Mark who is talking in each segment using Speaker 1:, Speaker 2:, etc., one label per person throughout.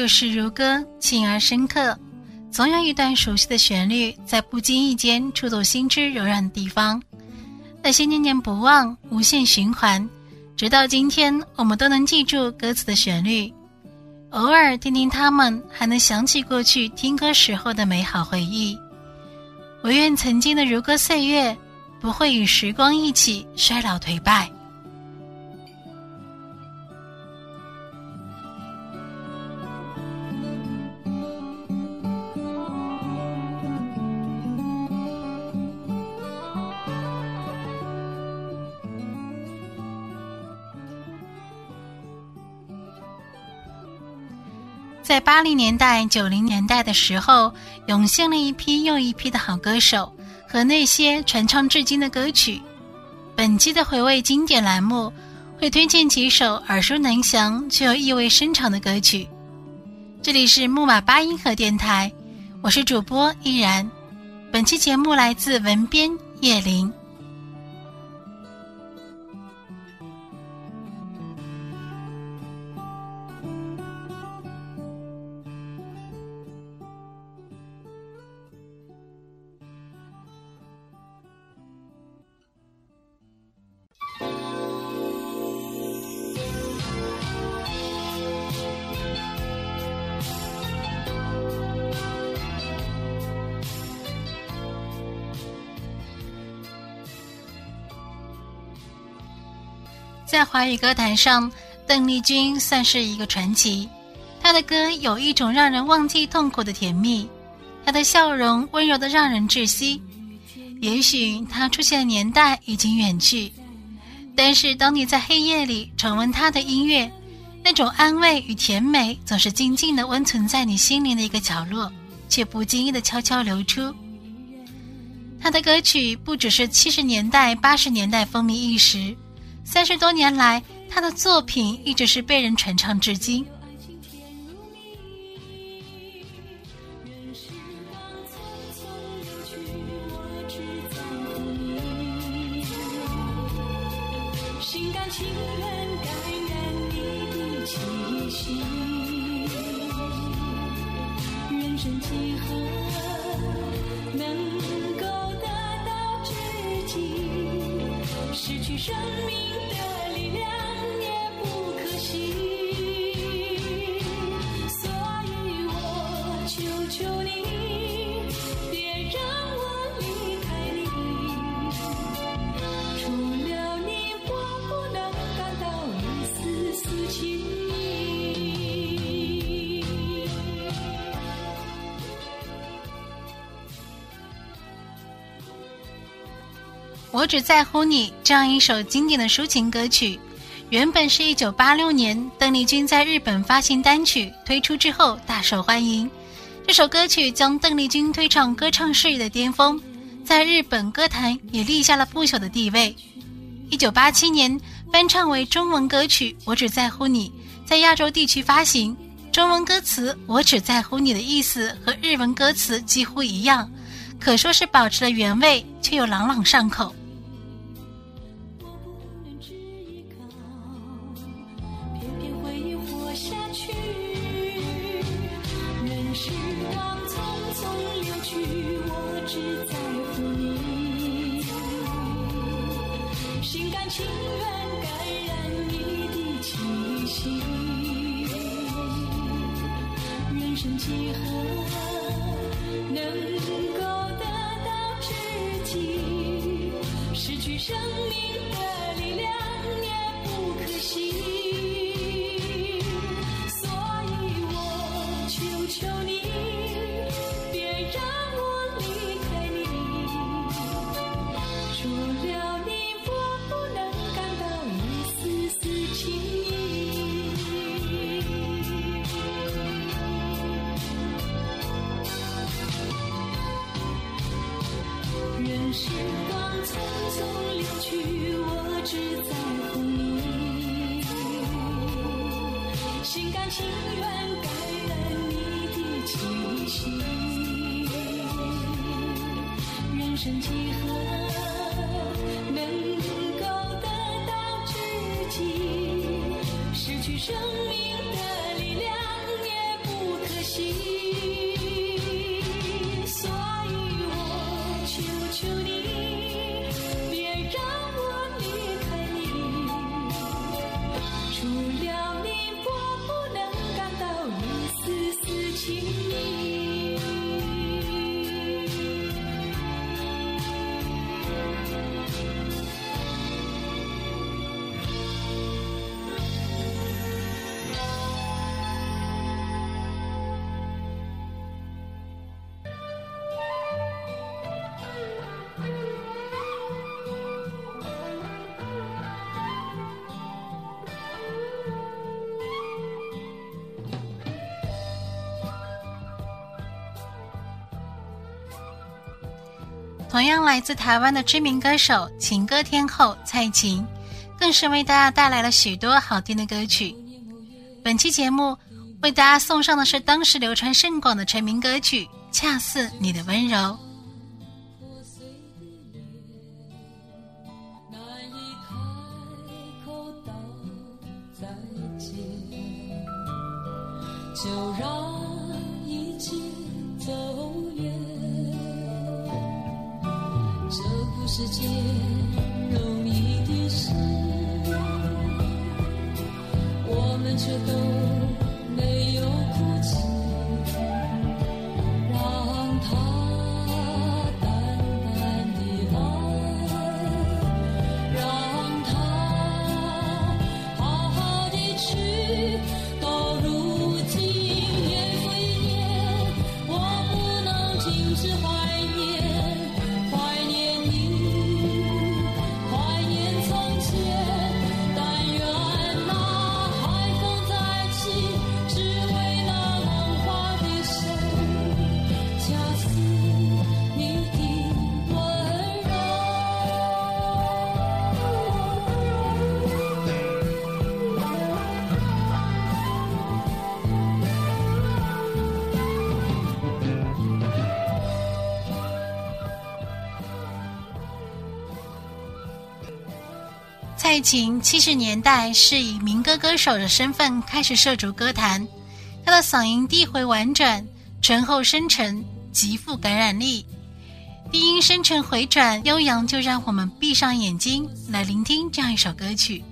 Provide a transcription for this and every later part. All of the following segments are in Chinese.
Speaker 1: 旧事如歌，情而深刻，总有一段熟悉的旋律在不经意间触动心之柔软的地方，那些念念不忘，无限循环，直到今天，我们都能记住歌词的旋律。偶尔听听它们，还能想起过去听歌时候的美好回忆。唯愿曾经的如歌岁月，不会与时光一起衰老颓败。在八零年代、九零年代的时候，涌现了一批又一批的好歌手和那些传唱至今的歌曲。本期的回味经典栏目会推荐几首耳熟能详却又意味深长的歌曲。这里是木马八音盒电台，我是主播依然。本期节目来自文编叶林。在华语歌坛上，邓丽君算是一个传奇。她的歌有一种让人忘记痛苦的甜蜜，她的笑容温柔的让人窒息。也许她出现的年代已经远去，但是当你在黑夜里重温她的音乐，那种安慰与甜美总是静静的温存在你心灵的一个角落，却不经意的悄悄流出。她的歌曲不只是七十年代、八十年代风靡一时。三十多年来，他的作品一直是被人传唱至今。我只在乎你这样一首经典的抒情歌曲，原本是一九八六年邓丽君在日本发行单曲推出之后大受欢迎。这首歌曲将邓丽君推上歌唱事业的巅峰，在日本歌坛也立下了不朽的地位。一九八七年翻唱为中文歌曲《我只在乎你》，在亚洲地区发行，中文歌词“我只在乎你”的意思和日文歌词几乎一样，可说是保持了原味，却又朗朗上口。
Speaker 2: 生命。
Speaker 1: 同样来自台湾的知名歌手情歌天后蔡琴更是为大家带来了许多好听的歌曲。本期节目为大家送上的是当时流传甚广的成名歌曲恰似你的温柔。疫情七十年代是以民歌歌手的身份开始涉足歌坛他的嗓音低回婉转醇厚深沉极富感染力。低音深沉回转悠扬就让我们闭上眼睛来聆听这样一首歌曲。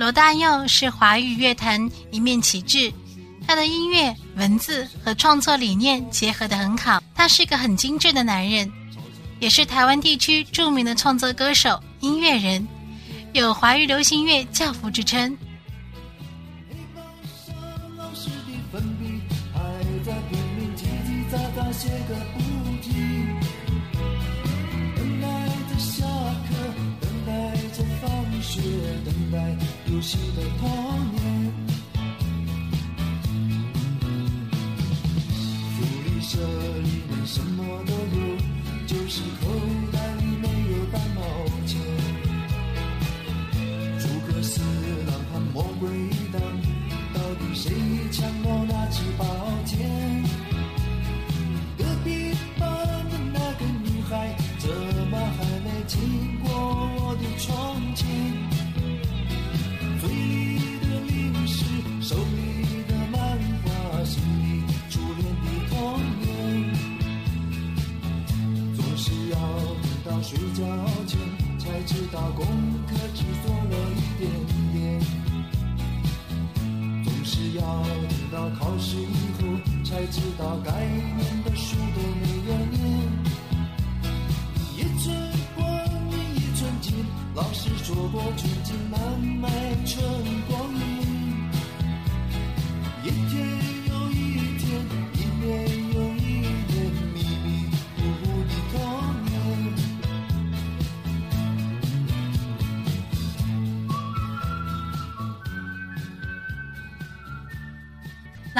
Speaker 1: 罗大佑是华语乐坛一面旗帜，他的音乐、文字和创作理念结合得很好。他是个很精致的男人，
Speaker 2: 也是台湾地区著名的创作歌手、音乐人，有华语流行乐教父之称。
Speaker 3: 等待着下课，等待着放学，等待。熟悉的童年。福利社里面什么都有，就是才知道该念的书都没有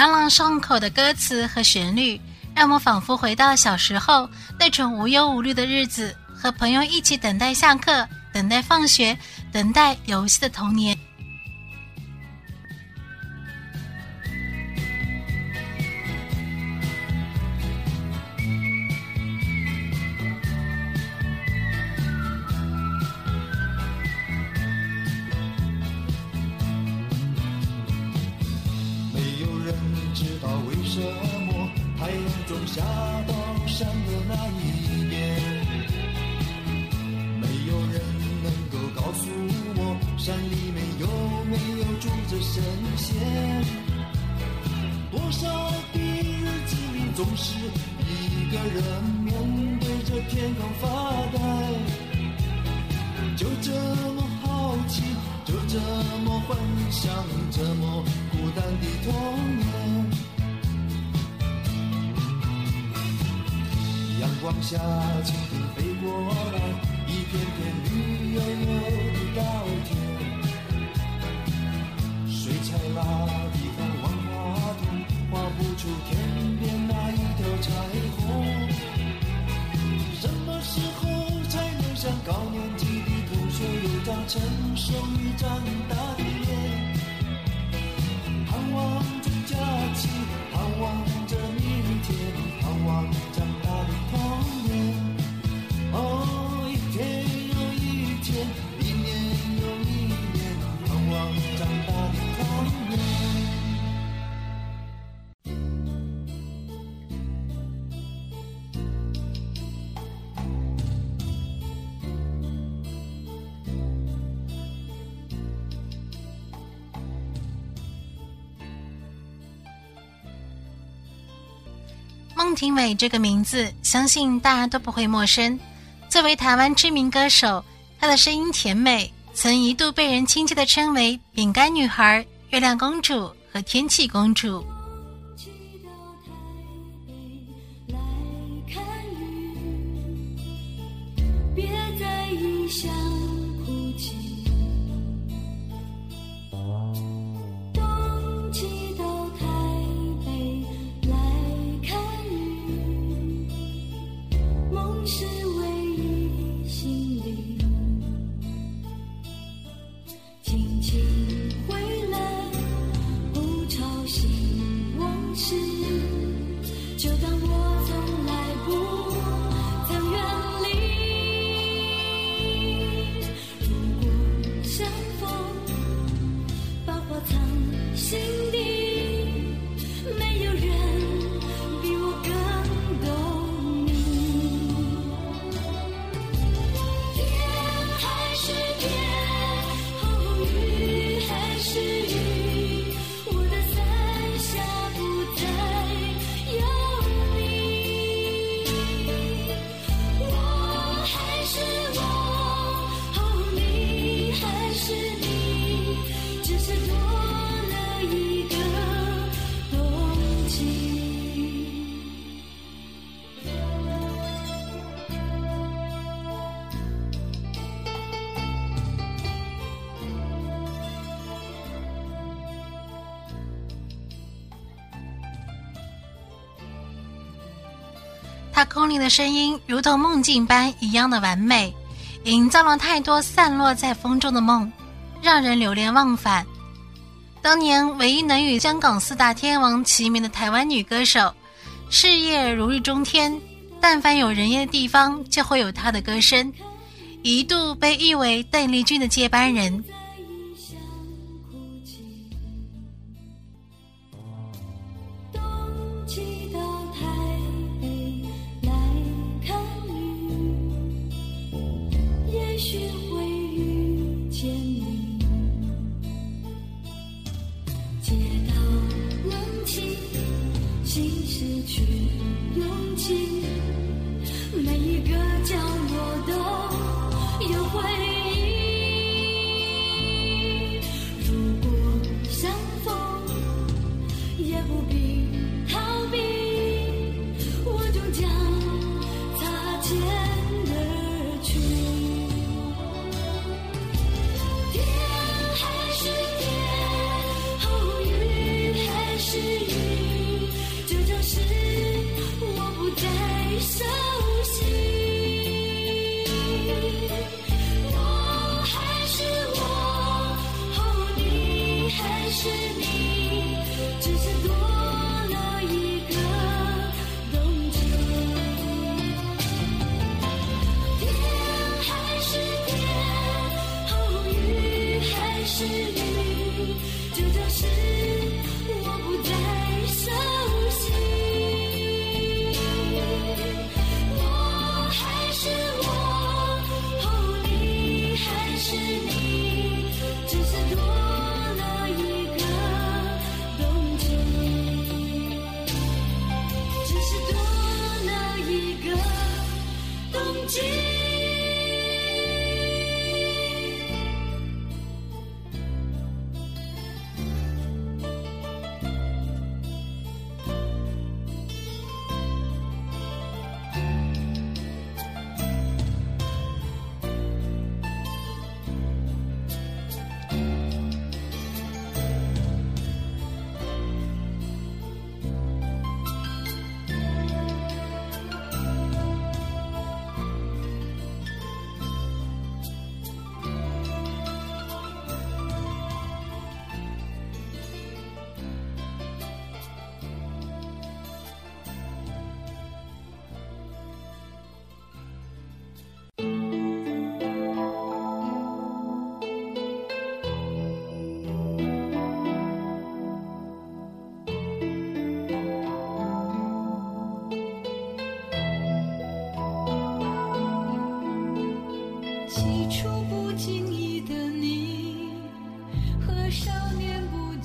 Speaker 2: 朗朗上口的歌词和旋律，让我仿佛回到小时候那种无忧无虑的日子，和朋友一起等待下课、等待放学、等待游戏的童年。
Speaker 3: 就这么好奇，就这么幻想，这么孤单的童年。阳光下，蜻蜓飞过来，一片片绿油油的稻田。水彩蜡笔和万花筒，画不出天边那一条彩虹。什么时候才能像高年级的同学有张成熟与长大的脸？盼望着假期，盼望
Speaker 2: 庭苇这个名字，相信大家都不会陌生。作为台湾知名歌手，她的声音甜美，曾一度被人亲切地称为“饼干女孩”、“月亮公主”和“天气公主”。
Speaker 1: 别在异他空灵的声音如同梦境般一样的完美，营造了太多散落在风中的梦，让人流连忘返。当年唯一能与香港四大天王齐名的台湾女歌手，事业如日中天，但凡有人烟的地方，就会有她的歌声，一度被誉为邓丽君的接班人。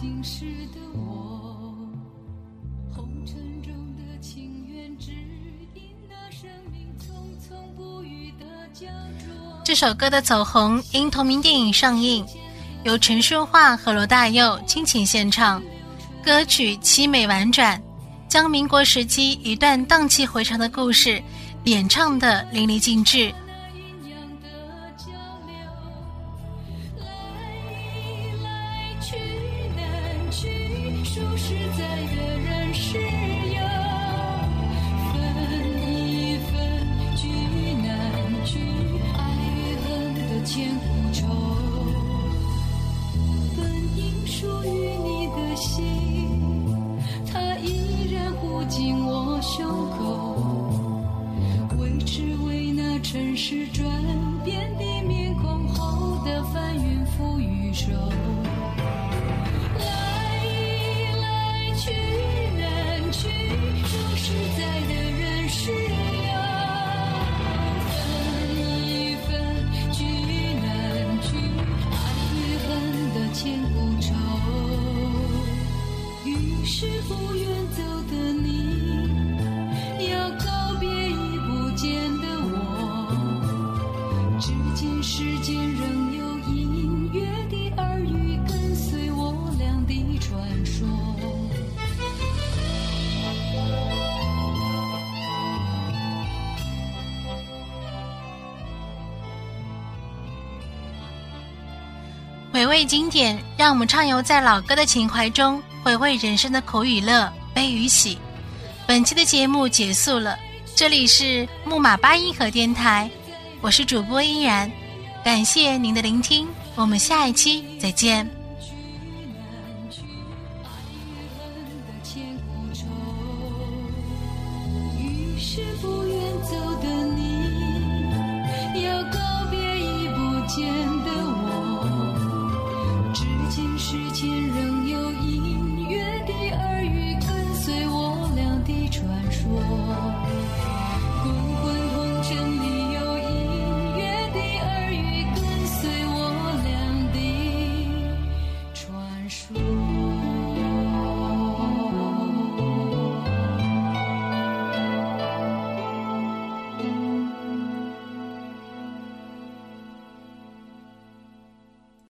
Speaker 2: 年不经事的我，红尘中的情缘，只因那生命匆匆不语的胶着。
Speaker 1: 这首歌的走红因同名电影上映，由陈淑桦和罗大佑倾情献唱，歌曲凄美婉转，将民国时期一段荡气回肠的故事演唱的淋漓尽致。
Speaker 2: 恨的千古愁，
Speaker 1: 味经典，让我们畅游在老歌的情怀中，回味人生的苦与乐、悲与喜。本期的节目结束了，
Speaker 2: 这里是木马八音盒电台，我是主播依然，感谢您的聆听，我们下一期再见。
Speaker 1: 去难去，爱恨的。